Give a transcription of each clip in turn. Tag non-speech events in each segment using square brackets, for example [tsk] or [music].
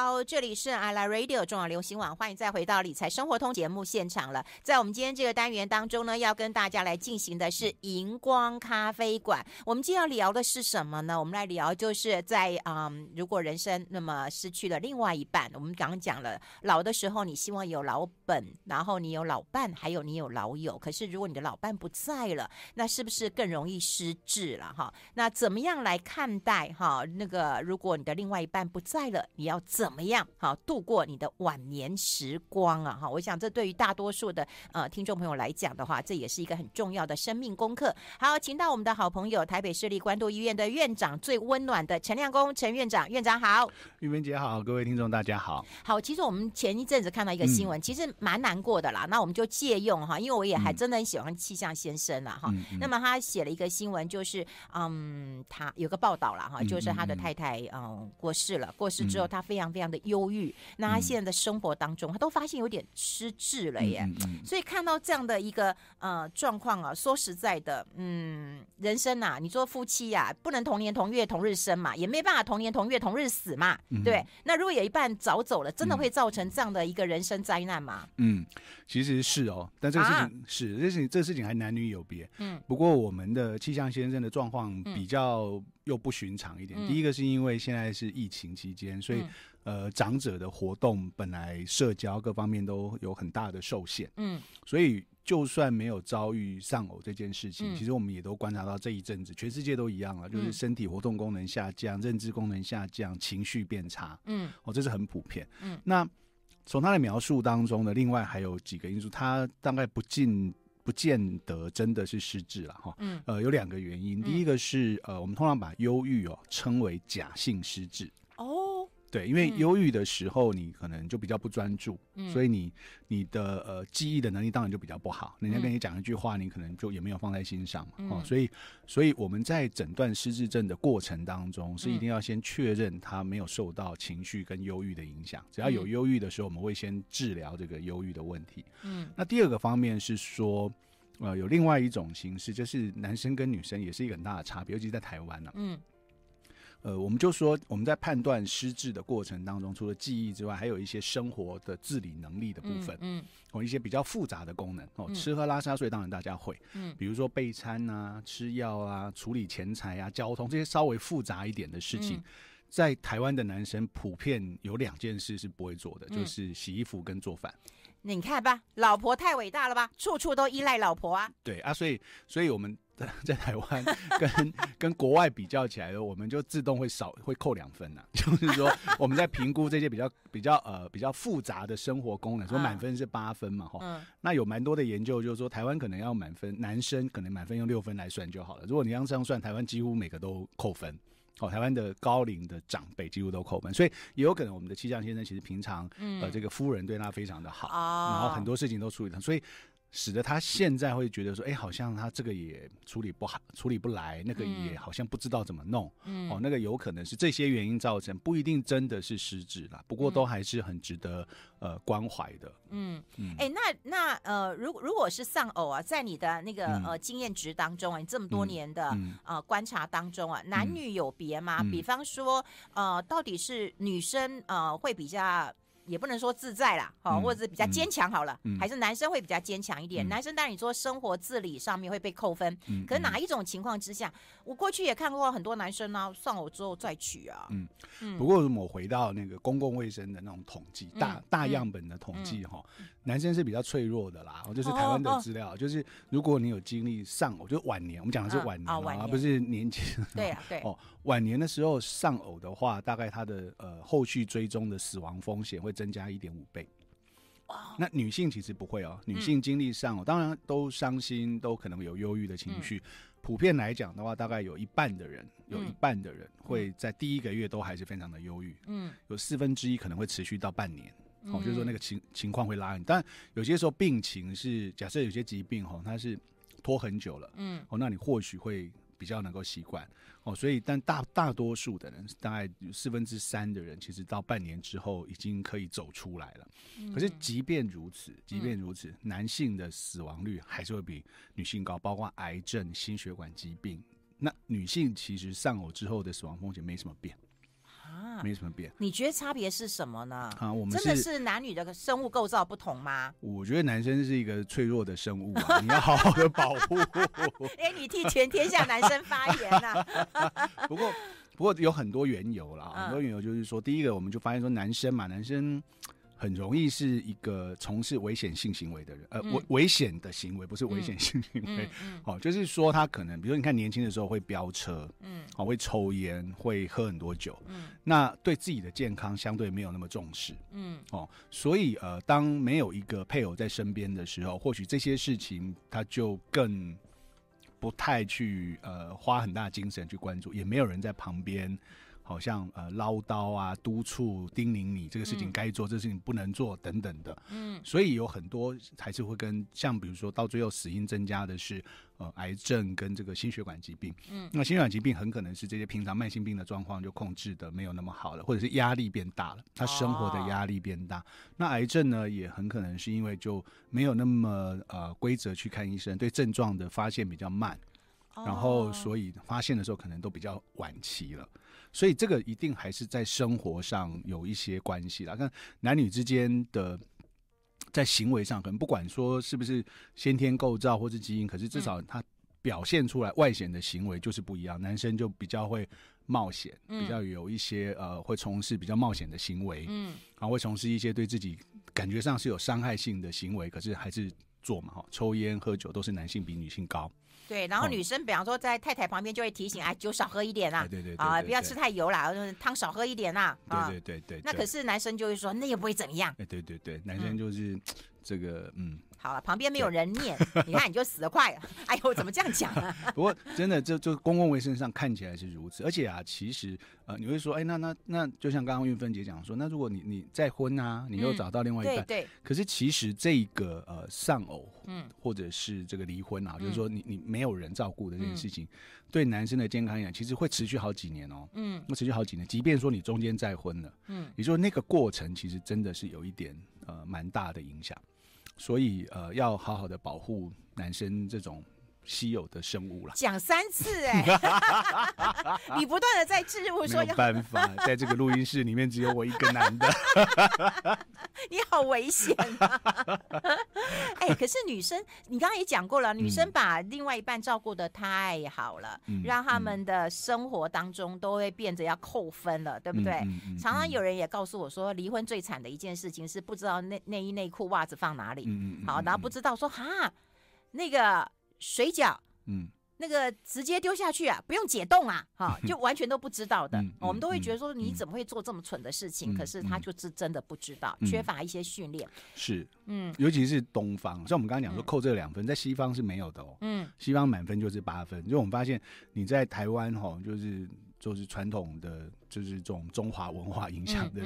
好，这里是 I Like Radio 重要流行网，欢迎再回到理财生活通节目现场了。在我们今天这个单元当中呢，要跟大家来进行的是荧光咖啡馆。我们今天要聊的是什么呢？我们来聊就是在嗯，如果人生那么失去了另外一半，我们刚刚讲了，老的时候你希望有老本，然后你有老伴，还有你有老友。可是如果你的老伴不在了，那是不是更容易失智了？哈，那怎么样来看待哈？那个如果你的另外一半不在了，你要怎么样好度过你的晚年时光啊？哈，我想这对于大多数的呃听众朋友来讲的话，这也是一个很重要的生命功课。好，请到我们的好朋友台北市立关渡医院的院长，最温暖的陈亮公陈院长，院长好，玉文姐好，各位听众大家好。好，其实我们前一阵子看到一个新闻，嗯、其实蛮难过的啦。那我们就借用哈，因为我也还真的很喜欢气象先生了哈。嗯嗯、那么他写了一个新闻，就是嗯，他有个报道了哈，就是他的太太嗯，嗯过世了，过世之后他非常非常的忧郁。那他现在的生活当中，他都发现有点失智了耶。所以看到这样的一个呃状况啊，说实在的，嗯，人生啊，你说夫妻呀、啊，不能同年同月同日生嘛，也没办法同年同月同日死嘛，嗯、对。那如果有一半早走了，真的会造成这样的一个人生灾难吗？嗯，其实是哦，但这个事情、啊、是这事情，这事情还男女有别。嗯，不过我们的气象先生的状况比较又不寻常一点。嗯、第一个是因为现在是疫情期间，所以。嗯呃，长者的活动本来社交各方面都有很大的受限，嗯，所以就算没有遭遇丧偶这件事情，嗯、其实我们也都观察到这一阵子全世界都一样了，就是身体活动功能下降、嗯、认知功能下降、情绪变差，嗯，哦，这是很普遍，嗯。那从他的描述当中呢，另外还有几个因素，他大概不尽不见得真的是失智了哈，嗯，呃，有两个原因，第一个是呃，我们通常把忧郁哦称为假性失智，哦。对，因为忧郁的时候，你可能就比较不专注，嗯、所以你你的呃记忆的能力当然就比较不好。人家跟你讲一句话，你可能就也没有放在心上嘛。嗯、哦，所以所以我们在诊断失智症的过程当中，是一定要先确认他没有受到情绪跟忧郁的影响。只要有忧郁的时候，我们会先治疗这个忧郁的问题。嗯，那第二个方面是说，呃，有另外一种形式，就是男生跟女生也是一个很大的差别，尤其在台湾呢、啊。嗯。呃，我们就说我们在判断失智的过程当中，除了记忆之外，还有一些生活的自理能力的部分，嗯，哦、嗯，一些比较复杂的功能哦，嗯、吃喝拉撒睡，当然大家会，嗯，比如说备餐啊、吃药啊、处理钱财啊、交通这些稍微复杂一点的事情，嗯、在台湾的男生普遍有两件事是不会做的，嗯、就是洗衣服跟做饭。那你看吧，老婆太伟大了吧，处处都依赖老婆啊。对啊，所以，所以我们。在台湾跟跟国外比较起来的，我们就自动会少会扣两分呐、啊。[laughs] 就是说，我们在评估这些比较比较呃比较复杂的生活功能，说满分是八分嘛，哈。嗯。那有蛮多的研究就是说，台湾可能要满分，男生可能满分用六分来算就好了。如果你要这样算，台湾几乎每个都扣分。哦，台湾的高龄的长辈几乎都扣分，所以也有可能我们的气象先生其实平常、嗯、呃这个夫人对他非常的好，哦、然后很多事情都处理他，所以。使得他现在会觉得说，哎，好像他这个也处理不好，处理不来，那个也好像不知道怎么弄。嗯，哦，那个有可能是这些原因造成，不一定真的是失智啦。不过都还是很值得呃关怀的。嗯嗯，哎、嗯，那那呃，如果如果是丧偶啊，在你的那个呃经验值当中啊，你这么多年的、呃观察当中啊，男女有别吗？嗯、比方说呃，到底是女生呃会比较。也不能说自在啦，好，或者是比较坚强好了，还是男生会比较坚强一点。男生当然你说生活自理上面会被扣分，可是哪一种情况之下，我过去也看过很多男生呢，丧偶之后再娶啊。嗯，不过我回到那个公共卫生的那种统计，大大样本的统计哈，男生是比较脆弱的啦。就是台湾的资料，就是如果你有经历丧偶，就晚年，我们讲的是晚年啊，而不是年轻。[laughs] 对啊，[laughs] 对哦，晚年的时候丧偶的话，大概他的呃后续追踪的死亡风险会。增加一点五倍，那女性其实不会哦。女性经历丧偶，当然都伤心，都可能有忧郁的情绪。普遍来讲的话，大概有一半的人，有一半的人会在第一个月都还是非常的忧郁。嗯，有四分之一可能会持续到半年。哦，就是说那个情情况会拉很。但有些时候病情是，假设有些疾病哈，它是拖很久了。嗯，哦，那你或许会。比较能够习惯哦，所以但大大多数的人，大概四分之三的人，其实到半年之后已经可以走出来了。嗯、可是即便如此，即便如此，嗯、男性的死亡率还是会比女性高，包括癌症、心血管疾病。那女性其实丧偶之后的死亡风险没什么变。啊没什么变。你觉得差别是什么呢？啊，我们真的是男女的生物构造不同吗？我觉得男生是一个脆弱的生物啊，[laughs] 你要好好的保护。[laughs] 哎，你替全天下男生发言呐、啊？[laughs] 不过，不过有很多缘由啦，很多缘由就是说，第一个我们就发现说，男生嘛，男生。很容易是一个从事危险性行为的人，呃，危危险的行为不是危险性行为，哦，就是说他可能，比如说你看年轻的时候会飙车，嗯，好、哦，会抽烟，会喝很多酒，嗯，那对自己的健康相对没有那么重视，嗯，哦，所以呃，当没有一个配偶在身边的时候，或许这些事情他就更不太去呃花很大精神去关注，也没有人在旁边。好像呃唠叨啊、督促、叮咛你这个事情该做，嗯、这个事情不能做等等的。嗯，所以有很多还是会跟像比如说到最后死因增加的是呃癌症跟这个心血管疾病。嗯，那心血管疾病很可能是这些平常慢性病的状况就控制的没有那么好了，或者是压力变大了，他生活的压力变大。哦、那癌症呢也很可能是因为就没有那么呃规则去看医生，对症状的发现比较慢，哦、然后所以发现的时候可能都比较晚期了。所以这个一定还是在生活上有一些关系啦。看男女之间的在行为上，可能不管说是不是先天构造或是基因，可是至少他表现出来外显的行为就是不一样。男生就比较会冒险，比较有一些呃会从事比较冒险的行为，嗯，然后会从事一些对自己感觉上是有伤害性的行为，可是还是做嘛哈，抽烟喝酒都是男性比女性高。对，然后女生比方说在太太旁边就会提醒，哎，酒少喝一点啦，对对啊，不要吃太油啦，汤少喝一点啦，对对对对。那可是男生就会说，那也不会怎么样。哎，对对对，男生就是这个，嗯。好了，旁边没有人念，[laughs] 你看你就死得快了。[laughs] 哎呦，怎么这样讲啊？[laughs] 不过真的，就就公共卫生上看起来是如此，而且啊，其实呃，你会说，哎，那那那，就像刚刚运芬姐讲说，那如果你你再婚啊，你又找到另外一半，对对。可是其实这个呃丧偶，嗯，或者是这个离婚啊，就是说你你没有人照顾的这件事情，对男生的健康来讲，其实会持续好几年哦，嗯，会持续好几年，即便说你中间再婚了，嗯，也就是那个过程其实真的是有一点呃蛮大的影响。所以，呃，要好好的保护男生这种稀有的生物了。讲三次哎，[laughs] 你不断的在置入说，没有办法，在这个录音室里面只有我一个男的，[laughs] 你好危险啊！[laughs] 哎，可是女生，你刚刚也讲过了，女生把另外一半照顾的太好了，嗯、让他们的生活当中都会变得要扣分了，对不对？嗯嗯嗯、常常有人也告诉我说，离婚最惨的一件事情是不知道内内衣内裤袜子放哪里，好，然后不知道说哈那个。水饺，嗯，那个直接丢下去啊，不用解冻啊，哈，[laughs] 就完全都不知道的。我们都会觉得说，你怎么会做这么蠢的事情？可是他就是真的不知道，缺乏一些训练。是，嗯，尤其是东方，像我们刚刚讲说扣这两分，在西方是没有的哦。嗯，西方满分就是八分。就我们发现你在台湾哈，就是就是传统的，就是这种中华文化影响的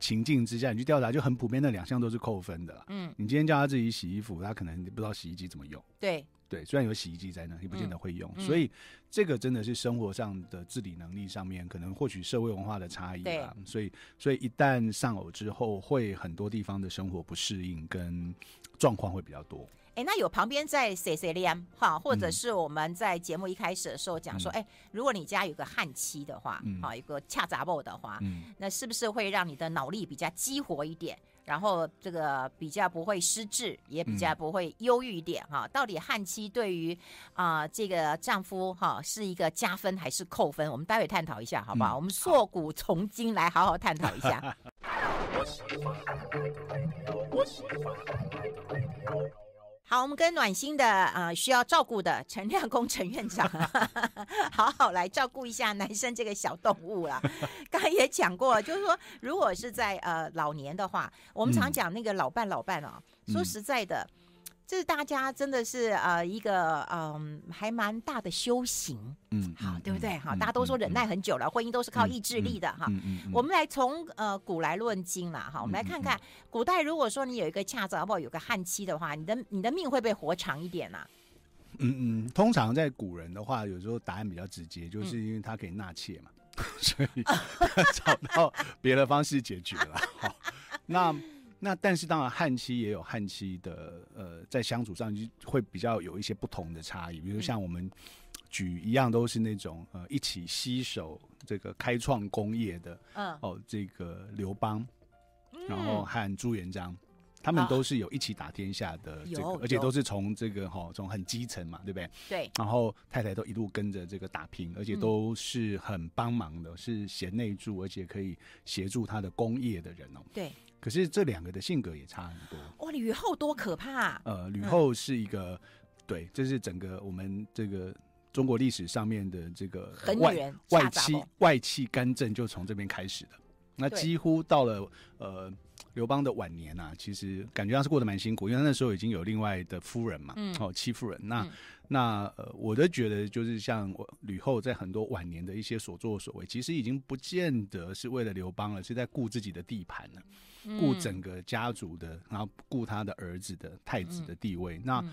情境之下，你去调查，就很普遍的两项都是扣分的啦。嗯，你今天叫他自己洗衣服，他可能不知道洗衣机怎么用。对。对，虽然有洗衣机在那，也不见得会用，嗯、所以这个真的是生活上的自理能力上面，可能获取社会文化的差异啦。所以，所以一旦丧偶之后，会很多地方的生活不适应跟状况会比较多。哎，那有旁边在 C C 连哈，或者是我们在节目一开始的时候讲说，哎、嗯，如果你家有个焊妻的话，好、嗯，有个恰杂某的话，嗯、那是不是会让你的脑力比较激活一点？然后这个比较不会失智，也比较不会忧郁一点哈。到底悍妻对于啊这个丈夫哈是一个加分还是扣分？我们待会探讨一下，好不好？我们硕古从今来好好探讨一下。好，我们跟暖心的呃需要照顾的陈亮工陈院长，[laughs] 好好来照顾一下男生这个小动物了。[laughs] 刚刚也讲过，就是说，如果是在呃老年的话，我们常讲那个老伴老伴哦，嗯、说实在的。这是大家真的是呃一个嗯还蛮大的修行，嗯，好对不对？好，大家都说忍耐很久了，婚姻都是靠意志力的哈。我们来从呃古来论今啦哈，我们来看看古代如果说你有一个恰子，或有个旱期的话，你的你的命会不会活长一点呐？嗯嗯，通常在古人的话，有时候答案比较直接，就是因为他可以纳妾嘛，[laughs] 所以 [laughs] 找到别的方式解决了。好，那。那但是当然，汉妻也有汉妻的，呃，在相处上就会比较有一些不同的差异。比如像我们举一样都是那种呃一起携手这个开创工业的，嗯，哦，这个刘邦，嗯然后和朱元璋。他们都是有一起打天下的这个，而且都是从这个哈，从很基层嘛，对不对？对。然后太太都一路跟着这个打拼，而且都是很帮忙的，是贤内助，而且可以协助他的工业的人哦。对。可是这两个的性格也差很多。哇，吕后多可怕！呃，吕后是一个，对，这是整个我们这个中国历史上面的这个外外戚外戚干政就从这边开始的。那几乎到了呃。刘邦的晚年啊，其实感觉他是过得蛮辛苦，因为他那时候已经有另外的夫人嘛，嗯、哦，戚夫人。那、嗯、那呃，我都觉得就是像吕后在很多晚年的一些所作所为，其实已经不见得是为了刘邦了，是在顾自己的地盘了，顾整个家族的，然后顾他的儿子的太子的地位。嗯、那、嗯、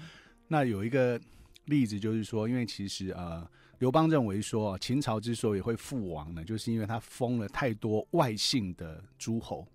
那有一个例子就是说，因为其实呃，刘邦认为说秦朝之所以会覆亡呢，就是因为他封了太多外姓的诸侯。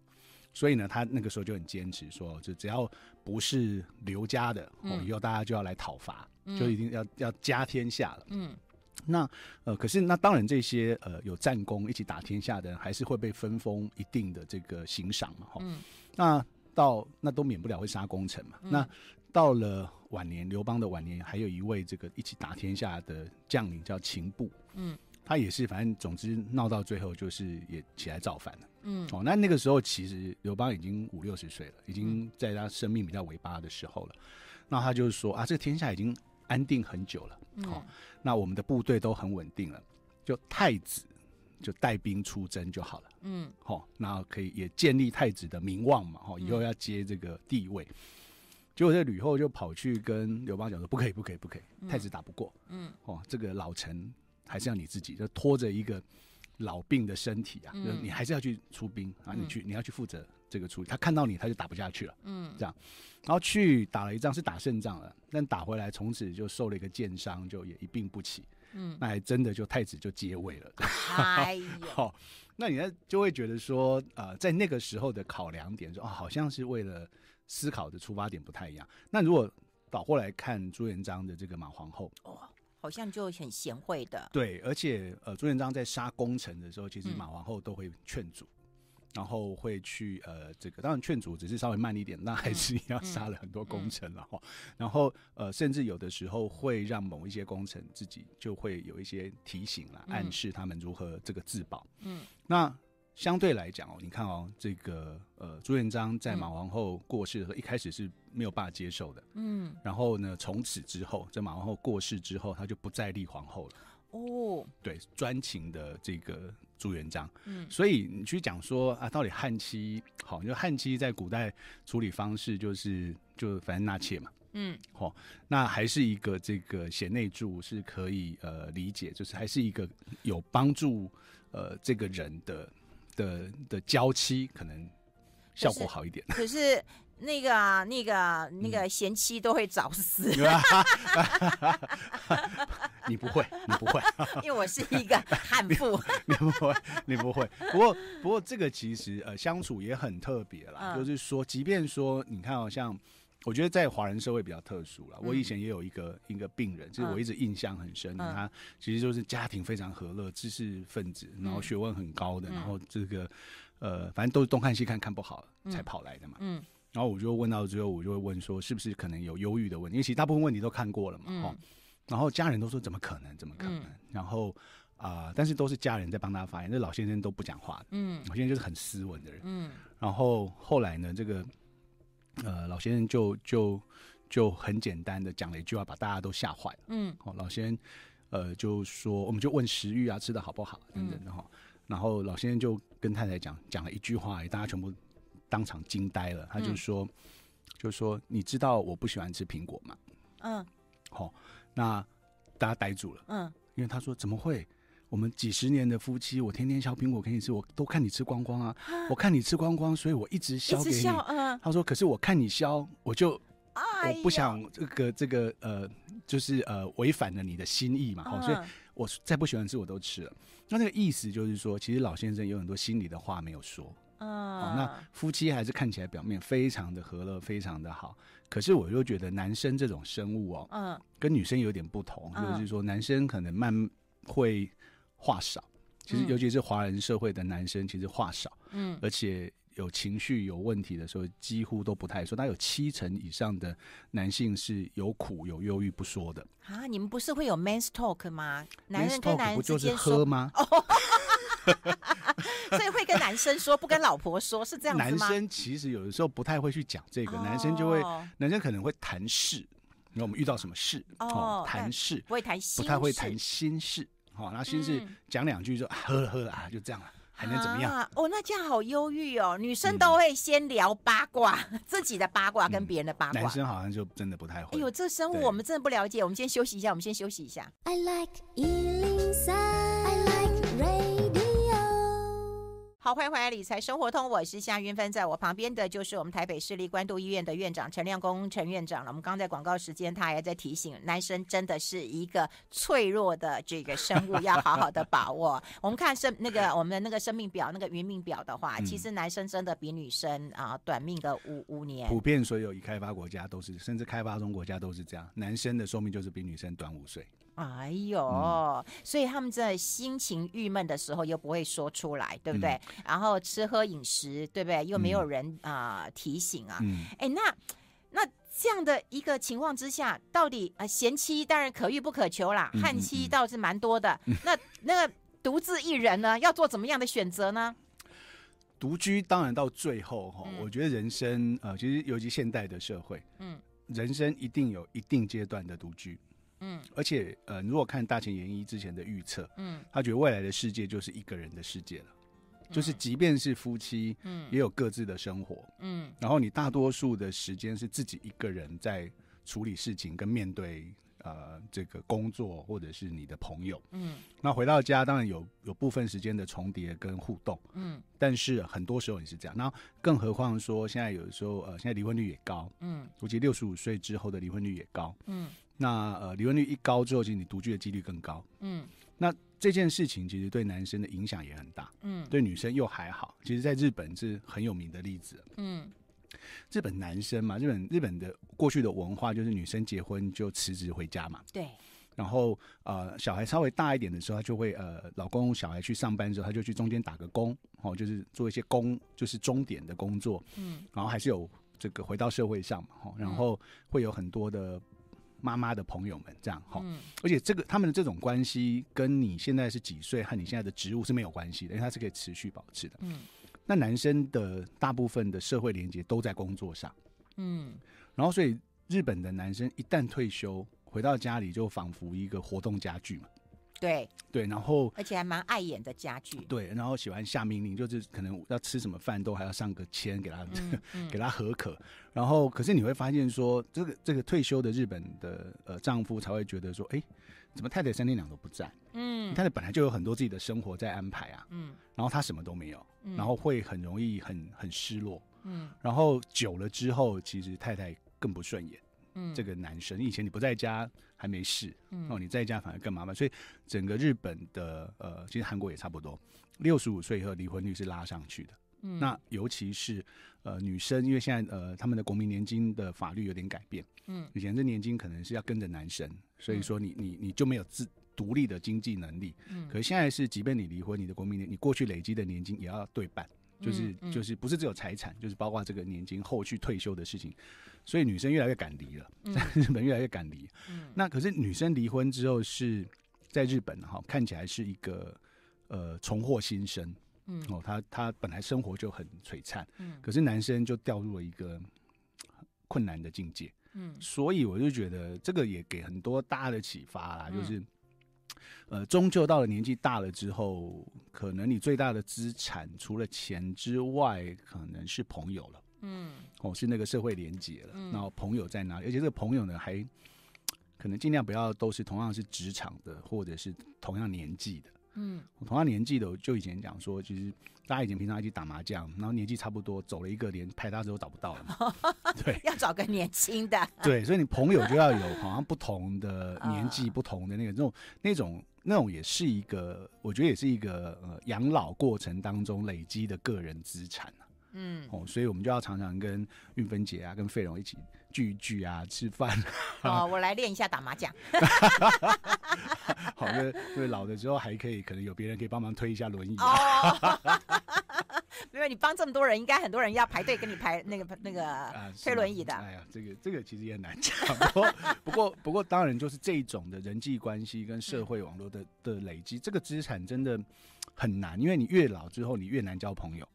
所以呢，他那个时候就很坚持说，就只要不是刘家的，哦，以后大家就要来讨伐，嗯、就一定要要家天下了。嗯，那呃，可是那当然这些呃有战功一起打天下的人，还是会被分封一定的这个行赏嘛，哈、嗯。那到那都免不了会杀功臣嘛。嗯、那到了晚年，刘邦的晚年，还有一位这个一起打天下的将领叫秦布。嗯。他也是，反正总之闹到最后就是也起来造反了。嗯，哦，那那个时候其实刘邦已经五六十岁了，已经在他生命比较尾巴的时候了。那他就是说啊，这个天下已经安定很久了。哦，那我们的部队都很稳定了，就太子就带兵出征就好了。嗯，好，那可以也建立太子的名望嘛。哦，以后要接这个地位。结果这吕后就跑去跟刘邦讲说：“不可以，不可以，不可以，太子打不过。嗯，哦，这个老臣。”还是要你自己，就拖着一个老病的身体啊，嗯、你还是要去出兵啊，你去，你要去负责这个处理。他看到你，他就打不下去了，嗯，这样，然后去打了一仗，是打胜仗了，但打回来从此就受了一个箭伤，就也一病不起，嗯，那还真的就太子就接位了，哎呦，[laughs] 好，那你呢就会觉得说，呃，在那个时候的考量点说，哦，好像是为了思考的出发点不太一样。那如果倒过来看朱元璋的这个马皇后，哦。好像就很贤惠的，对，而且呃，朱元璋在杀功臣的时候，其实马皇后都会劝阻，嗯、然后会去呃，这个当然劝阻只是稍微慢一点，那还是要杀了很多功臣了哈。嗯嗯、然后呃，甚至有的时候会让某一些功臣自己就会有一些提醒啦，暗示他们如何这个自保。嗯，那。相对来讲哦，你看哦，这个呃，朱元璋在马皇后过世的时候，嗯、一开始是没有办法接受的，嗯，然后呢，从此之后，在马皇后过世之后，他就不再立皇后了，哦，对，专情的这个朱元璋，嗯，所以你去讲说啊，到底汉妻好，就汉妻在古代处理方式就是就反正纳妾嘛，嗯，好、哦，那还是一个这个贤内助是可以呃理解，就是还是一个有帮助呃这个人的。的的娇妻可能效果好一点，[laughs] 可是，那个那个那个贤妻都会早死。[laughs] 你不会，你不会，[laughs] 因为我是一个悍妇。你不会，你不会。不过不过这个其实呃相处也很特别啦，嗯、就是说，即便说你看好像。我觉得在华人社会比较特殊了。我以前也有一个一个病人，就是我一直印象很深。他其实就是家庭非常和乐，知识分子，然后学问很高的，然后这个呃，反正都是东看西看看不好才跑来的嘛。嗯。然后我就问到之后，我就会问说，是不是可能有忧郁的问题？因为其实大部分问题都看过了嘛。嗯。然后家人都说怎么可能？怎么可能？然后啊，但是都是家人在帮他发言，这老先生都不讲话。嗯。老先生就是很斯文的人。嗯。然后后来呢，这个。呃，老先生就就就很简单的讲了一句话，把大家都吓坏了。嗯，好，老先生呃就说，我们就问食欲啊，吃的好不好等等的哈。嗯、然后老先生就跟太太讲讲了一句话，大家全部当场惊呆了。他就说，嗯、就说你知道我不喜欢吃苹果吗？嗯，好，那大家呆住了。嗯，因为他说怎么会？我们几十年的夫妻，我天天削苹果给你吃，我都看你吃光光啊！我看你吃光光，所以我一直削给你。嗯、他说：“可是我看你削，我就、我不想这个这个呃，就是呃违反了你的心意嘛。嗯、所以我再不喜欢吃，我都吃了。那那个意思就是说，其实老先生有很多心里的话没有说。嗯、哦，那夫妻还是看起来表面非常的和乐，非常的好。可是我又觉得男生这种生物哦，嗯，跟女生有点不同，嗯、就是说男生可能慢会话少，其实尤其是华人社会的男生，其实话少，嗯，而且有情绪有问题的时候，几乎都不太说。他有七成以上的男性是有苦有忧郁不说的啊。你们不是会有 men's talk 吗？男人跟男人不就是喝吗？[laughs] 所以会跟男生说，不跟老婆说，是这样子吗？男生其实有的时候不太会去讲这个，男生就会，男生可能会谈事，因为我们遇到什么事哦，谈事不会谈心，不太会谈心事，好，然后先是讲两句就喝了喝了啊，就这样了，还能怎么样？哦，那这样好忧郁哦。女生都会先聊八卦，[laughs] 自己的八卦跟别人的八卦，男生好像就真的不太会。哎呦，这生物我们真的不了解。我们先休息一下，我们先休息一下。I like 好，欢迎回来理财生活通，我是夏云芬，在我旁边的就是我们台北市立关渡医院的院长陈亮公陈院长了。我们刚在广告时间，他还在提醒，男生真的是一个脆弱的这个生物，要好好的把握。我们看生那个我们的那个生命表，那个余命表的话，其实男生真的比女生啊短命个五五年。普遍所有已开发国家都是，甚至开发中国家都是这样，男生的寿命就是比女生短五岁。哎呦，嗯、所以他们在心情郁闷的时候又不会说出来，对不对？嗯、然后吃喝饮食，对不对？又没有人啊、嗯呃、提醒啊。哎、嗯，那那这样的一个情况之下，到底啊贤、呃、妻当然可遇不可求啦，嗯、悍妻倒是蛮多的。嗯、那那个独自一人呢，要做怎么样的选择呢？独居当然到最后哈，嗯、我觉得人生呃，其实尤其现代的社会，嗯，人生一定有一定阶段的独居。嗯，而且呃，如果看大前研一之前的预测，嗯，他觉得未来的世界就是一个人的世界了，嗯、就是即便是夫妻，嗯，也有各自的生活，嗯，然后你大多数的时间是自己一个人在处理事情跟面对呃这个工作或者是你的朋友，嗯，那回到家当然有有部分时间的重叠跟互动，嗯，但是很多时候也是这样，那更何况说现在有的时候呃现在离婚率也高，嗯，估计六十五岁之后的离婚率也高，嗯。那呃，离婚率一高之后，其实你独居的几率更高。嗯，那这件事情其实对男生的影响也很大。嗯，对女生又还好。其实，在日本是很有名的例子。嗯，日本男生嘛，日本日本的过去的文化就是女生结婚就辞职回家嘛。对。然后呃，小孩稍微大一点的时候，他就会呃，老公小孩去上班之后，他就去中间打个工，哦，就是做一些工，就是钟点的工作。嗯。然后还是有这个回到社会上嘛，哈，然后会有很多的。妈妈的朋友们这样哈，嗯、而且这个他们的这种关系跟你现在是几岁和你现在的职务是没有关系的，因为它是可以持续保持的。嗯，那男生的大部分的社会连接都在工作上，嗯，然后所以日本的男生一旦退休回到家里，就仿佛一个活动家具嘛。对对，然后而且还蛮碍眼的家具。对，然后喜欢下命令，就是可能要吃什么饭都还要上个签给他，嗯嗯、[laughs] 给他核可。然后，可是你会发现说，这个这个退休的日本的呃丈夫才会觉得说，哎，怎么太太三天两头不在？嗯，太太本来就有很多自己的生活在安排啊。嗯，然后他什么都没有，嗯、然后会很容易很很失落。嗯，然后久了之后，其实太太更不顺眼。嗯，这个男生以前你不在家还没事，嗯，哦，你在家反而更麻烦，所以整个日本的呃，其实韩国也差不多，六十五岁以后离婚率是拉上去的。嗯，那尤其是呃女生，因为现在呃他们的国民年金的法律有点改变，嗯，以前这年金可能是要跟着男生，所以说你你你就没有自独立的经济能力，嗯，可是现在是即便你离婚，你的国民年你过去累积的年金也要对半，就是就是不是只有财产，就是包括这个年金后续退休的事情。所以女生越来越敢离了，在 [laughs] 日本越来越敢离。嗯，那可是女生离婚之后是在日本哈，看起来是一个呃重获新生。嗯，哦，她她本来生活就很璀璨，嗯，可是男生就掉入了一个困难的境界。嗯，所以我就觉得这个也给很多大家的启发啦，就是呃，终究到了年纪大了之后，可能你最大的资产除了钱之外，可能是朋友了。嗯，哦，是那个社会连结了，嗯、然后朋友在哪里？而且这个朋友呢，还 [tsk] 可能尽量不要都是同样是职场的，或者是同样年纪的。嗯，同样年纪的，我就以前讲说，其实大家以前平常一起打麻将，然后年纪差不多，走了一个连牌搭子都找不到了嘛。[laughs] 对，要找个年轻的。[laughs] 对，所以你朋友就要有好像不同的年纪、不同的那个那种那种那种也是一个，我觉得也是一个呃养老过程当中累积的个人资产。嗯，哦，所以我们就要常常跟运芬姐啊，跟费荣一起聚一聚啊，吃饭。哦，我来练一下打麻将。[laughs] 好的，因为老的时候还可以，可能有别人可以帮忙推一下轮椅。哦，[laughs] 因为你帮这么多人，应该很多人要排队跟你排那个那个推轮椅的。哎呀，这个这个其实也很难讲。不过不过不过，当然就是这一种的人际关系跟社会网络的的累积，这个资产真的很难，因为你越老之后，你越难交朋友。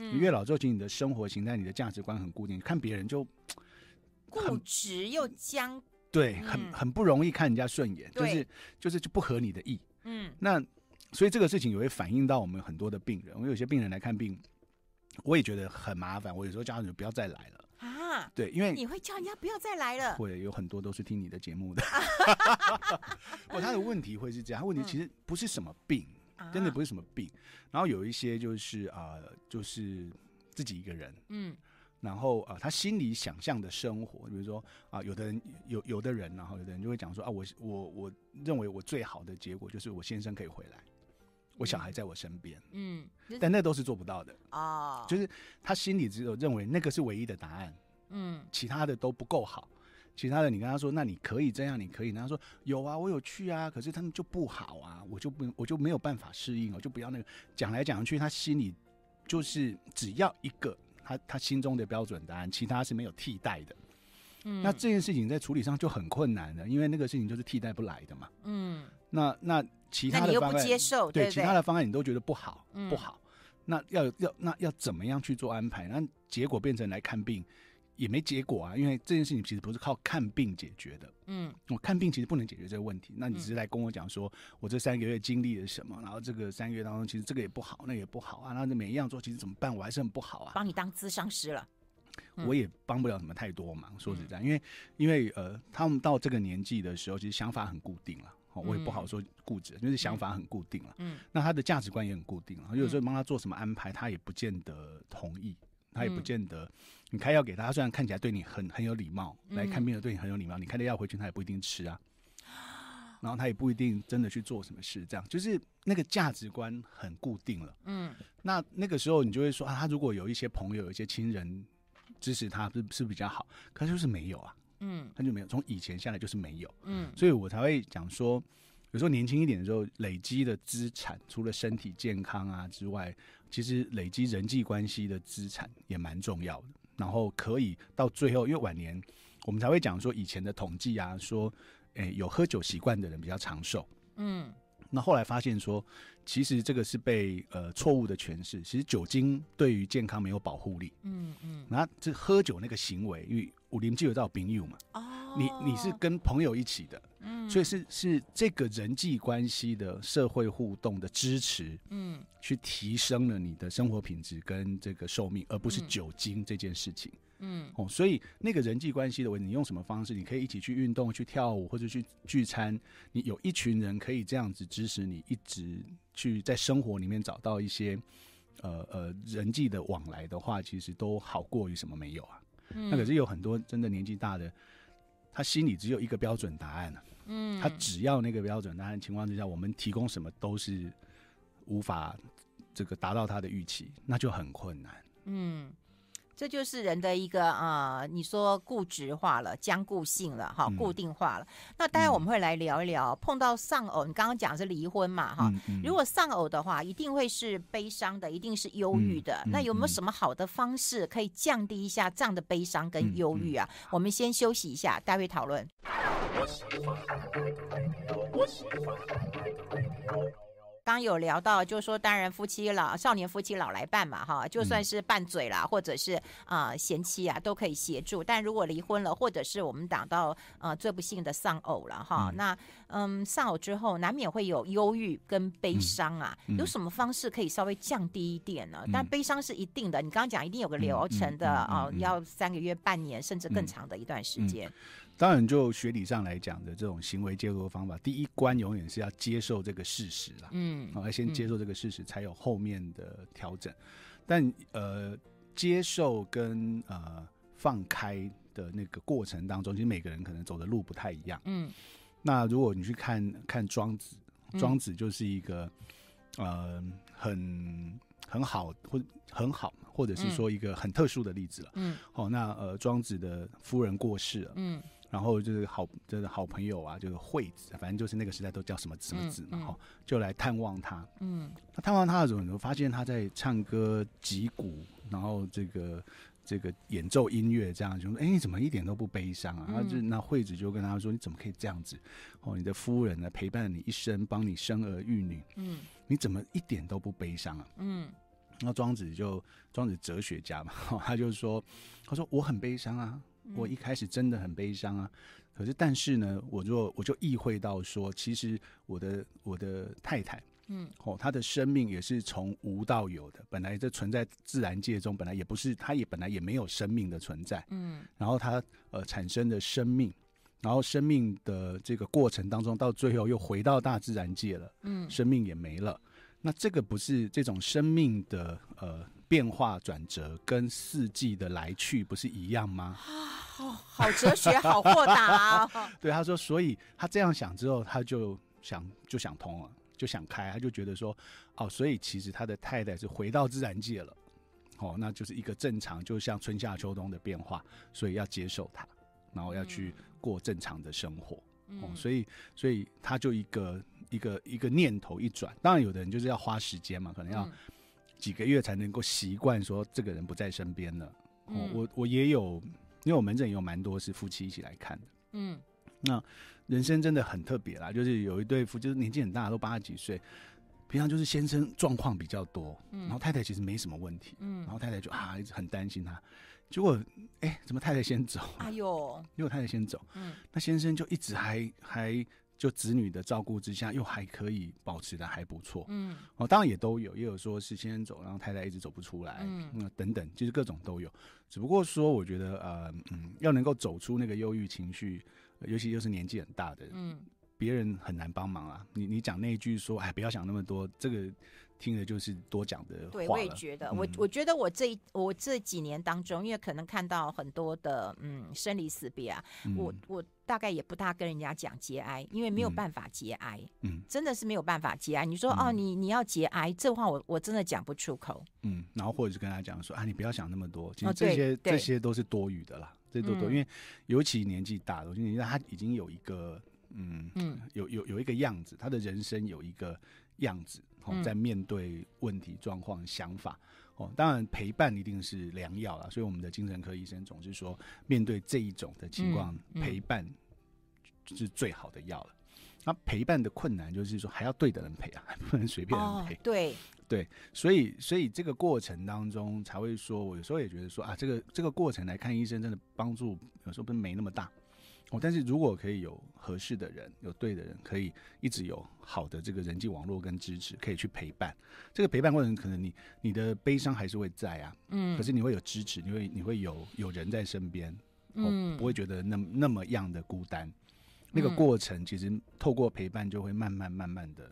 你越老之后，其实你的生活形态、你的价值观很固定，看别人就固执又僵，对，很很不容易看人家顺眼，就是就是就不合你的意。嗯，那所以这个事情也会反映到我们很多的病人。我有些病人来看病，我也觉得很麻烦。我有时候叫他们不要再来了啊，对，因为你会叫人家不要再来了。会有很多都是听你的节目的。[laughs] [laughs] 不，他的问题会是这样，他问题其实不是什么病。真的不是什么病，然后有一些就是啊、呃，就是自己一个人，嗯，然后啊、呃，他心里想象的生活，比如说啊、呃，有的人有有的人，然后有的人就会讲说啊，我我我认为我最好的结果就是我先生可以回来，我小孩在我身边，嗯，但那都是做不到的哦，就是他心里只有认为那个是唯一的答案，嗯，其他的都不够好。其他的，你跟他说，那你可以这样，你可以。他说有啊，我有去啊，可是他们就不好啊，我就不，我就没有办法适应，我就不要那个。讲来讲去，他心里就是只要一个他他心中的标准答案，其他是没有替代的。嗯，那这件事情在处理上就很困难的，因为那个事情就是替代不来的嘛。嗯，那那其他的方案，你又不接受，对，其他的方案你都觉得不好，不好。嗯，那要要那要怎么样去做安排？那结果变成来看病。也没结果啊，因为这件事情其实不是靠看病解决的。嗯，我看病其实不能解决这个问题。那你只是来跟我讲说，我这三个月经历了什么，然后这个三个月当中，其实这个也不好，那个也不好啊。然后每一样做，其实怎么办？我还是很不好啊。帮你当咨商师了，我也帮不了什么太多忙。说实在，因为因为呃，他们到这个年纪的时候，其实想法很固定了。我也不好说固执，就是想法很固定了。嗯，那他的价值观也很固定了。有时候帮他做什么安排，他也不见得同意。他也不见得，你开药给他，他虽然看起来对你很很有礼貌，来看病的对你很有礼貌，你开的药回去他也不一定吃啊，然后他也不一定真的去做什么事，这样就是那个价值观很固定了。嗯，那那个时候你就会说啊，他如果有一些朋友、有一些亲人支持他，是是比较好，可是就是没有啊，嗯，他就没有，从以前下来就是没有，嗯，所以我才会讲说，有时候年轻一点的时候累积的资产，除了身体健康啊之外。其实累积人际关系的资产也蛮重要的，然后可以到最后，因为晚年我们才会讲说以前的统计啊，说，诶有喝酒习惯的人比较长寿，嗯，那后来发现说，其实这个是被呃错误的诠释，其实酒精对于健康没有保护力，嗯嗯，那这喝酒那个行为，因为武林就有道朋友嘛，哦，你你是跟朋友一起的。嗯，所以是是这个人际关系的社会互动的支持，嗯，去提升了你的生活品质跟这个寿命，而不是酒精这件事情，嗯，哦，所以那个人际关系的问题，你用什么方式？你可以一起去运动、去跳舞或者去聚餐，你有一群人可以这样子支持你，一直去在生活里面找到一些呃呃人际的往来的话，其实都好过于什么没有啊？嗯，那可是有很多真的年纪大的。他心里只有一个标准答案，嗯，他只要那个标准答案情况之下，我们提供什么都是无法这个达到他的预期，那就很困难，嗯。这就是人的一个啊、呃，你说固执化了、僵固性了，哈，固定化了。嗯、那待会我们会来聊一聊，碰到丧偶，你刚刚讲是离婚嘛，哈、嗯，嗯、如果丧偶的话，一定会是悲伤的，一定是忧郁的。那有没有什么好的方式可以降低一下这样的悲伤跟忧郁啊？嗯嗯、我们先休息一下，待会讨论。刚有聊到，就是说，当然夫妻老少年夫妻老来伴嘛，哈，就算是拌嘴啦，或者是啊、呃、贤妻啊，都可以协助。但如果离婚了，或者是我们讲到呃最不幸的丧偶了，哈，嗯那嗯丧偶之后，难免会有忧郁跟悲伤啊。有什么方式可以稍微降低一点呢？嗯、但悲伤是一定的，你刚刚讲一定有个流程的啊，要三个月、半年甚至更长的一段时间。当然，就学理上来讲的这种行为介入的方法，第一关永远是要接受这个事实了。嗯嗯，好，要先接受这个事实，才有后面的调整。但呃，接受跟呃放开的那个过程当中，其实每个人可能走的路不太一样。嗯，那如果你去看看庄子，庄子就是一个、嗯、呃很很好或很好，或者是说一个很特殊的例子了。嗯，好、哦，那呃庄子的夫人过世了。嗯。然后就是好，就是好朋友啊，就是惠子，反正就是那个时代都叫什么什么子嘛，哈、嗯嗯，就来探望他。嗯，他探望他的时候，你会发现他在唱歌、击鼓，然后这个这个演奏音乐，这样就说：“哎，你怎么一点都不悲伤啊？”然后、就那惠子就跟他说：“你怎么可以这样子？哦，你的夫人呢，陪伴你一生，帮你生儿育女，嗯，你怎么一点都不悲伤啊？”嗯，那庄子就庄子哲学家嘛，[laughs] 他就说：“他说我很悲伤啊。”我一开始真的很悲伤啊，可是但是呢，我就我就意会到说，其实我的我的太太，嗯，哦，她的生命也是从无到有的，本来这存在自然界中，本来也不是，她也本来也没有生命的存在，嗯，然后她呃产生的生命，然后生命的这个过程当中，到最后又回到大自然界了，嗯，生命也没了，那这个不是这种生命的呃。变化转折跟四季的来去不是一样吗？啊，好，好哲学，好豁达啊！[laughs] 对，他说，所以他这样想之后，他就想就想通了，就想开，他就觉得说，哦，所以其实他的太太是回到自然界了，哦，那就是一个正常，就像春夏秋冬的变化，所以要接受它，然后要去过正常的生活，嗯、哦，所以所以他就一个一个一个念头一转，当然有的人就是要花时间嘛，可能要。嗯几个月才能够习惯说这个人不在身边了。我我也有，因为我门诊也有蛮多是夫妻一起来看的。嗯，那人生真的很特别啦，就是有一对夫，就是年纪很大，都八十几岁，平常就是先生状况比较多，嗯，然后太太其实没什么问题，嗯，然后太太就啊一直很担心他，结果哎，怎么太太先走？哎呦，结果太太先走，嗯，那先生就一直还还。就子女的照顾之下，又还可以保持的还不错。嗯，哦，当然也都有，也有说是先生走，然后太太一直走不出来。嗯，那等等，就是各种都有。只不过说，我觉得呃，嗯，要能够走出那个忧郁情绪，尤其又是年纪很大的，嗯，别人很难帮忙啊。你你讲那一句说，哎，不要想那么多，这个。听的就是多讲的话。对，我也觉得，嗯、我我觉得我这我这几年当中，因为可能看到很多的嗯生离死别啊，嗯、我我大概也不大跟人家讲节哀，因为没有办法节哀，嗯，真的是没有办法节哀。你说、嗯、哦，你你要节哀，这话我我真的讲不出口。嗯，然后或者是跟他讲说啊，你不要想那么多，其实这些、哦、这些都是多余的啦，这都多，嗯、因为尤其年纪大了，我觉得他已经有一个嗯嗯。有有有一个样子，他的人生有一个样子。在面对问题状况、想法，哦，当然陪伴一定是良药啦。所以我们的精神科医生总是说，面对这一种的情况，陪伴是最好的药了。那陪伴的困难就是说，还要对的人陪啊，还 [laughs] 不能随便人陪。对对，所以所以这个过程当中才会说，我有时候也觉得说啊，这个这个过程来看医生，真的帮助有时候不是没那么大。哦，但是如果可以有合适的人，有对的人，可以一直有好的这个人际网络跟支持，可以去陪伴。这个陪伴过程，可能你你的悲伤还是会在啊，嗯，可是你会有支持，你会你会有有人在身边，嗯，不会觉得那那么样的孤单。那个过程其实透过陪伴，就会慢慢慢慢的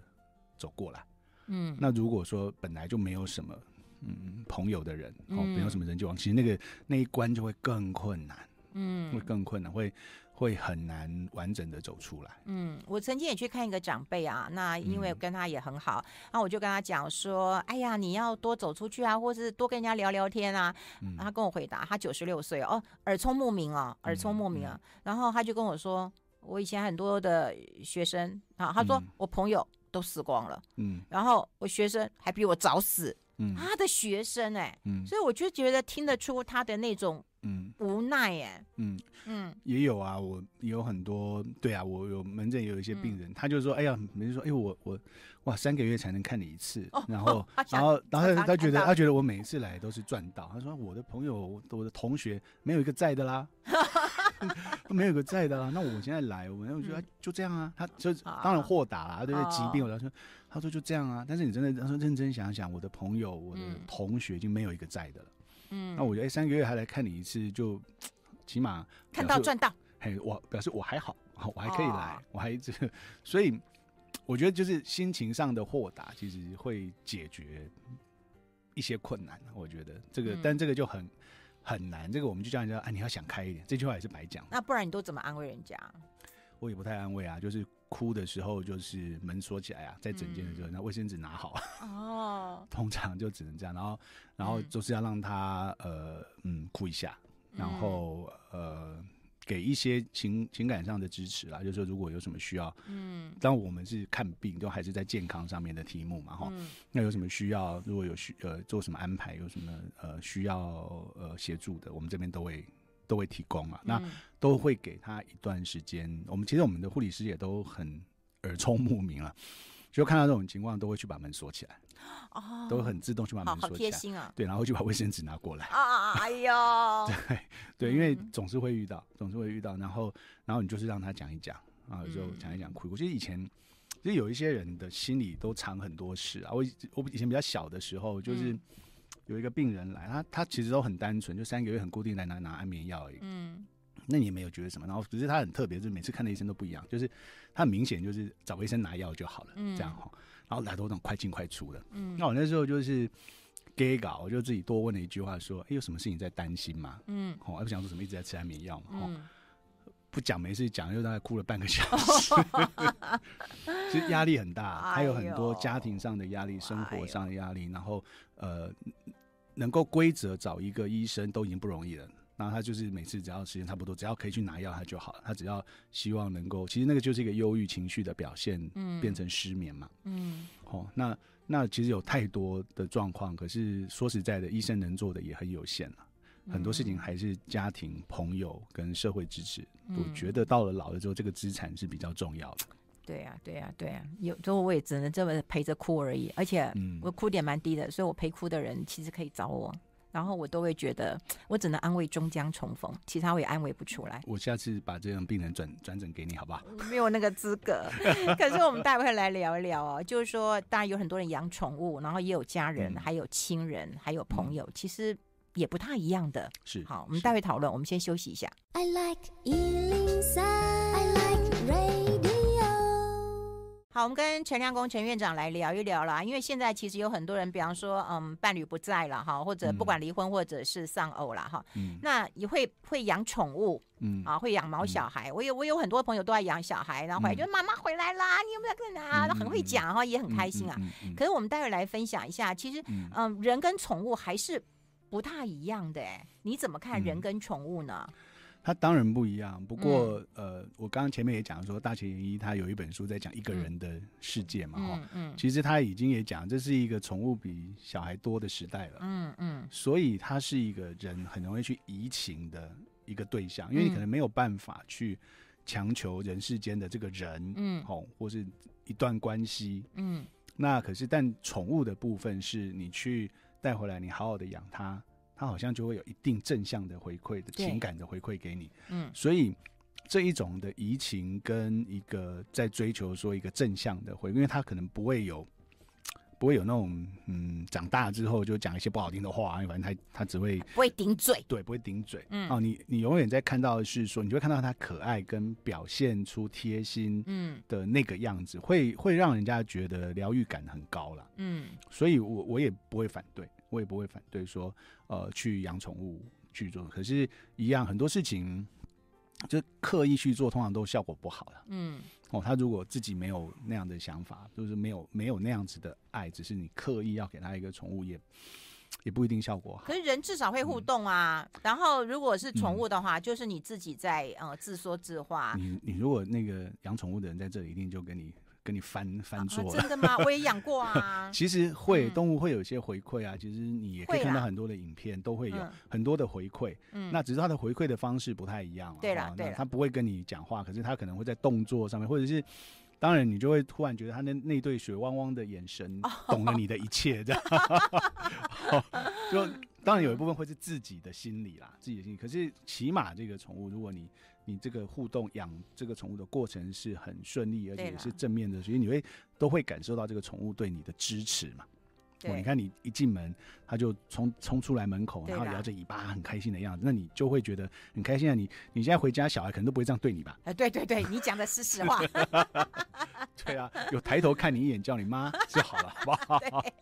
走过来。嗯，那如果说本来就没有什么嗯朋友的人，哦，没有什么人际网，其实那个那一关就会更困难，嗯，会更困难，会。会很难完整的走出来。嗯，我曾经也去看一个长辈啊，那因为跟他也很好，嗯、然后我就跟他讲说：“哎呀，你要多走出去啊，或是多跟人家聊聊天啊。嗯”他跟我回答，他九十六岁哦，耳聪目明哦，耳聪目明啊。然后他就跟我说：“我以前很多的学生啊，他说我朋友都死光了，嗯，然后我学生还比我早死，嗯，他的学生哎、欸，嗯，所以我就觉得听得出他的那种。”嗯，无奈耶。嗯嗯，也有啊，我有很多，对啊，我有门诊也有一些病人，他就说，哎呀，没人说，哎，我我哇，三个月才能看你一次，然后 [laughs] 然后然后他觉得他觉得我每一次来都是赚到，他说我的朋友我的同学没有一个在的啦，[laughs] 没有一个在的啦，那我现在来，我我觉得就这样啊，他就当然豁达啦，对不对？疾病，我他说他说就这样啊，但是你真的他说认真想想，我的朋友我的同学已经没有一个在的了。嗯，那我觉得哎，三个月还来看你一次，就 [tsk] 起码看到赚到。嘿，我表示我还好，[laughs] 我还可以来，哦、我还这个，所以我觉得就是心情上的豁达，其实会解决一些困难。我觉得这个，嗯、但这个就很很难。这个我们就叫人家，哎，你要想开一点。这句话也是白讲。那不然你都怎么安慰人家？我也不太安慰啊，就是哭的时候，就是门锁起来啊，在整间的时候，那卫生纸拿好。哦，[laughs] 通常就只能这样，然后，然后就是要让他呃嗯哭一下，然后呃。给一些情情感上的支持啦，就是说如果有什么需要，嗯，当我们是看病，都还是在健康上面的题目嘛，哈、嗯，那有什么需要，如果有需呃做什么安排，有什么呃需要呃协助的，我们这边都会都会提供嘛，嗯、那都会给他一段时间。我们其实我们的护理师也都很耳聪目明了。[laughs] 就看到这种情况，都会去把门锁起来，哦，都很自动去把门锁起来，好贴心啊，对，然后就把卫生纸拿过来啊，哎呦，[laughs] 对对，因为总是会遇到，总是会遇到，然后然后你就是让他讲一讲啊，就讲一讲哭。我觉得以前其实有一些人的心里都藏很多事啊。我我以前比较小的时候，就是有一个病人来，他他其实都很单纯，就三个月很固定来拿拿安眠药而已，嗯。那你也没有觉得什么，然后只是他很特别，就是每次看的医生都不一样，就是他很明显就是找个医生拿药就好了，嗯、这样哈。然后来都那种快进快出的，嗯。那我那时候就是给稿，我就自己多问了一句话，说：“哎、欸，有什么事情在担心吗？”嗯。哦，不想说什么一直在吃安眠药嘛，嗯、不讲没事讲，又大概哭了半个小时，[laughs] 其实压力很大，还有很多家庭上的压力、生活上的压力，然后呃，能够规则找一个医生都已经不容易了。然后他就是每次只要时间差不多，只要可以去拿药，他就好了。他只要希望能够，其实那个就是一个忧郁情绪的表现，嗯，变成失眠嘛，嗯，哦，那那其实有太多的状况，可是说实在的，医生能做的也很有限了。很多事情还是家庭、朋友跟社会支持。嗯，我觉得到了老了之后，这个资产是比较重要的。对呀，对呀，对呀，有时候我也只能这么陪着哭而已。而且，我哭点蛮低的，所以我陪哭的人其实可以找我。然后我都会觉得，我只能安慰终将重逢，其他我也安慰不出来。我下次把这样病人转转诊给你，好不好？[laughs] 没有那个资格。[laughs] 可是我们待会来聊一聊哦，就是说，当然有很多人养宠物，然后也有家人，嗯、还有亲人，还有朋友，嗯、其实也不太一样的。是，好，我们待会讨论。我们先休息一下。I like 好，我们跟陈亮公陈院长来聊一聊啦。因为现在其实有很多人，比方说，嗯，伴侣不在了哈，或者不管离婚或者是丧偶了哈，嗯，那也会会养宠物，嗯啊，会养毛小孩。嗯、我有我有很多朋友都在养小孩，然后回来就妈妈回来啦，你有没有跟啊？很会讲哈，也很开心啊。可是我们待会来分享一下，其实嗯，人跟宠物还是不太一样的哎，你怎么看人跟宠物呢？它当然不一样，不过、嗯、呃，我刚刚前面也讲说，大前研一他有一本书在讲一个人的世界嘛，哈、嗯，其实他已经也讲，这是一个宠物比小孩多的时代了，嗯嗯，嗯所以他是一个人很容易去移情的一个对象，因为你可能没有办法去强求人世间的这个人，嗯，好，或是一段关系，嗯，那可是但宠物的部分是你去带回来，你好好的养它。它好像就会有一定正向的回馈的情感的回馈给你，嗯，所以这一种的移情跟一个在追求说一个正向的回，因为他可能不会有，不会有那种嗯，长大之后就讲一些不好听的话，反正他他只会不会顶嘴，对，不会顶嘴，嗯，哦，你你永远在看到的是说，你就会看到他可爱跟表现出贴心，嗯的那个样子，嗯、会会让人家觉得疗愈感很高了，嗯，所以我我也不会反对。我也不会反对说，呃，去养宠物去做，可是，一样很多事情，就刻意去做，通常都效果不好了。嗯，哦，他如果自己没有那样的想法，就是没有没有那样子的爱，只是你刻意要给他一个宠物，也也不一定效果好。可是人至少会互动啊。嗯、然后，如果是宠物的话，嗯、就是你自己在呃自说自话。你你如果那个养宠物的人在这里，一定就跟你。跟你翻翻桌、啊，真的吗？[laughs] 我也养过啊。其实会动物会有一些回馈啊，其实你也可以看到很多的影片，都会有很多的回馈。嗯，那只是它的回馈的方式不太一样。对了，对，它不会跟你讲话，可是它可能会在动作上面，或者是，当然你就会突然觉得他那那对水汪汪的眼神，懂了你的一切，这样。[laughs] 就当然有一部分会是自己的心理啦，自己的心理。可是起码这个宠物，如果你你这个互动养这个宠物的过程是很顺利，而且也是正面的，所以你会都会感受到这个宠物对你的支持嘛。你看你一进门，它就冲冲出来门口，然后摇着尾巴很开心的样子，那你就会觉得很开心啊。你你现在回家，小孩可能都不会这样对你吧？呃，对对对，你讲的是实话。[laughs] 对啊，有抬头看你一眼叫你妈就好了，好不好？[laughs]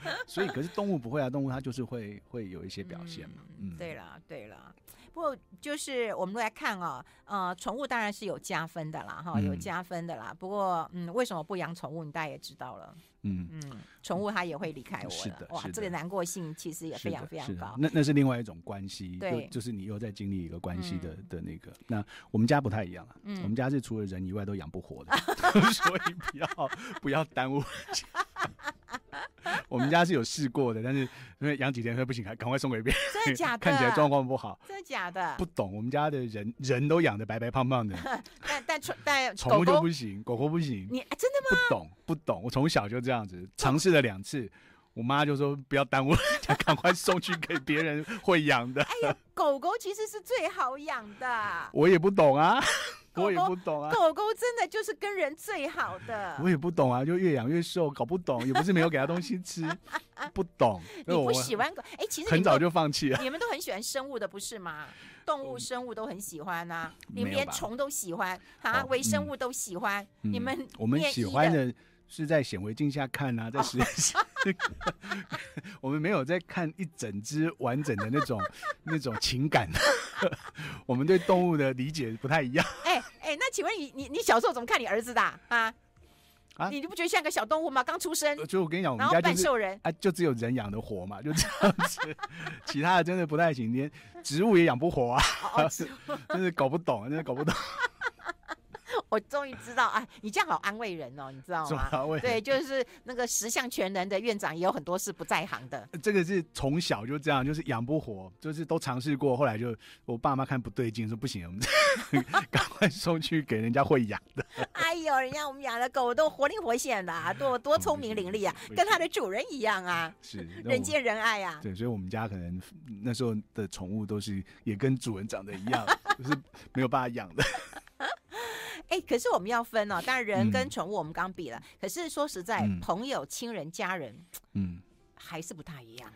[laughs] 所以，可是动物不会啊，动物它就是会会有一些表现嘛。嗯，对了对了。不过就是我们都来看哦，呃，宠物当然是有加分的啦，哈，有加分的啦。嗯、不过，嗯，为什么不养宠物？你大家也知道了。嗯嗯，宠物它也会离开我的。是的，哇，这个难过性其实也非常非常高。那那是另外一种关系，对，就，是你又在经历一个关系的、嗯、的那个。那我们家不太一样了，嗯、我们家是除了人以外都养不活的，[laughs] 所以不要不要耽误。我们家是有试过的，但是因为养几天说不行，赶快送给别人。真的假 [laughs] 的？看起来状况不好。真的假的？不懂，我们家的人人都养的白白胖胖的，[laughs] 但但宠 [laughs] 但宠物就不行，狗狗不行。你真的吗？不懂不懂，我从小就这样子尝试了两次，我妈就说不要耽误，[laughs] 赶快送去给别人会养的。哎呀，狗狗其实是最好养的。[laughs] 我也不懂啊。狗狗我也不懂啊，狗狗真的就是跟人最好的。[laughs] 我也不懂啊，就越养越瘦，搞不懂，也不是没有给他东西吃，不懂。你不喜欢狗？哎、欸，其实很早就放弃了。你们都很喜欢生物的，不是吗？动物、生物都很喜欢呐、啊，你们连虫都喜欢啊，微生物都喜欢。你们的我们喜欢的是在显微镜下看啊，在实验室。[laughs] [laughs] 我们没有在看一整只完整的那种那种情感。[laughs] 我们对动物的理解不太一样。哎哎，那请问你你你小时候怎么看你儿子的啊？啊，你不觉得像个小动物吗？刚出生。就我跟你讲，我们家就是兽人啊，就只有人养得活嘛，就这样子。其他的真的不太行，连植物也养不活啊。真是搞不懂，真的搞不懂。我终于知道啊，你这样好安慰人哦，你知道吗？对，就是那个十项全能的院长也有很多是不在行的。这个是从小就这样，就是养不活，就是都尝试过，后来就我爸妈看不对劲，说不行，我们 [laughs] 赶快送去给人家会养的。[laughs] 哎呦，人家我们养的狗都活灵活现的啊，多多聪明伶俐啊，跟它的主人一样啊，是人见人爱啊。对，所以我们家可能那时候的宠物都是也跟主人长得一样，[laughs] 就是没有办法养的。可是我们要分哦，当然人跟宠物我们刚比了，嗯、可是说实在，嗯、朋友、亲人、家人，嗯，还是不太一样。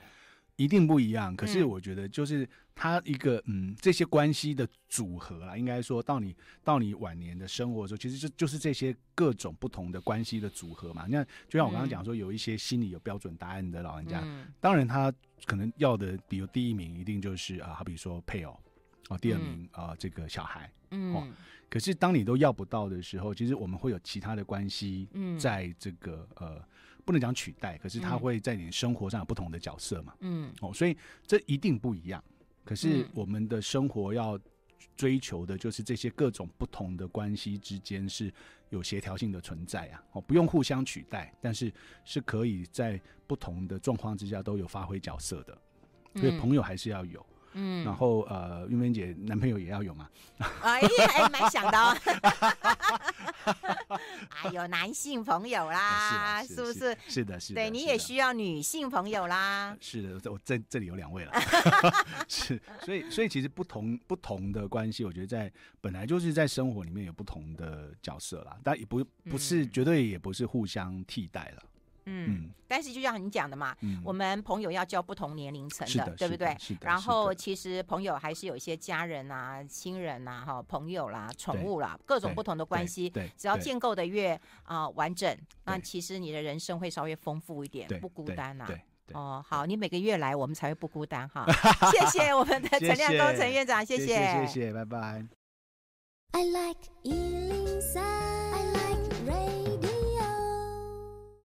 一定不一样。可是我觉得，就是他一个嗯，这些关系的组合啊，应该说到你到你晚年的生活的时候，其实就就是这些各种不同的关系的组合嘛。那就像我刚刚讲说，有一些心里有标准答案的老人家，嗯、当然他可能要的，比如第一名一定就是啊，好比说配偶哦，第二名啊，嗯、这个小孩，嗯。哦可是当你都要不到的时候，其实我们会有其他的关系，在这个、嗯、呃，不能讲取代，可是它会在你生活上有不同的角色嘛，嗯，哦，所以这一定不一样。可是我们的生活要追求的就是这些各种不同的关系之间是有协调性的存在啊，哦，不用互相取代，但是是可以在不同的状况之下都有发挥角色的，所以朋友还是要有。嗯，然后呃，玉芬姐男朋友也要有嘛？哎呀，还蛮想的哦。[laughs] 哎呦，男性朋友啦，是不是？是的，是的。对，你也需要女性朋友啦。是的，我这这里有两位了。[laughs] 是，所以所以其实不同不同的关系，我觉得在本来就是在生活里面有不同的角色啦，但也不不是绝对也不是互相替代了。嗯，但是就像你讲的嘛，嗯、我们朋友要交不同年龄层的，的对不对？是的。然后其实朋友还是有一些家人啊、亲人啊、哈朋友啦、宠物啦，各种不同的关系。对。只要建构的越啊、呃、完整，那其实你的人生会稍微丰富一点，不孤单呐。对。哦，好，你每个月来，我们才会不孤单哈。[laughs] 谢谢我们的 [laughs] 陈亮东陈院长，谢谢，谢谢，拜拜。I like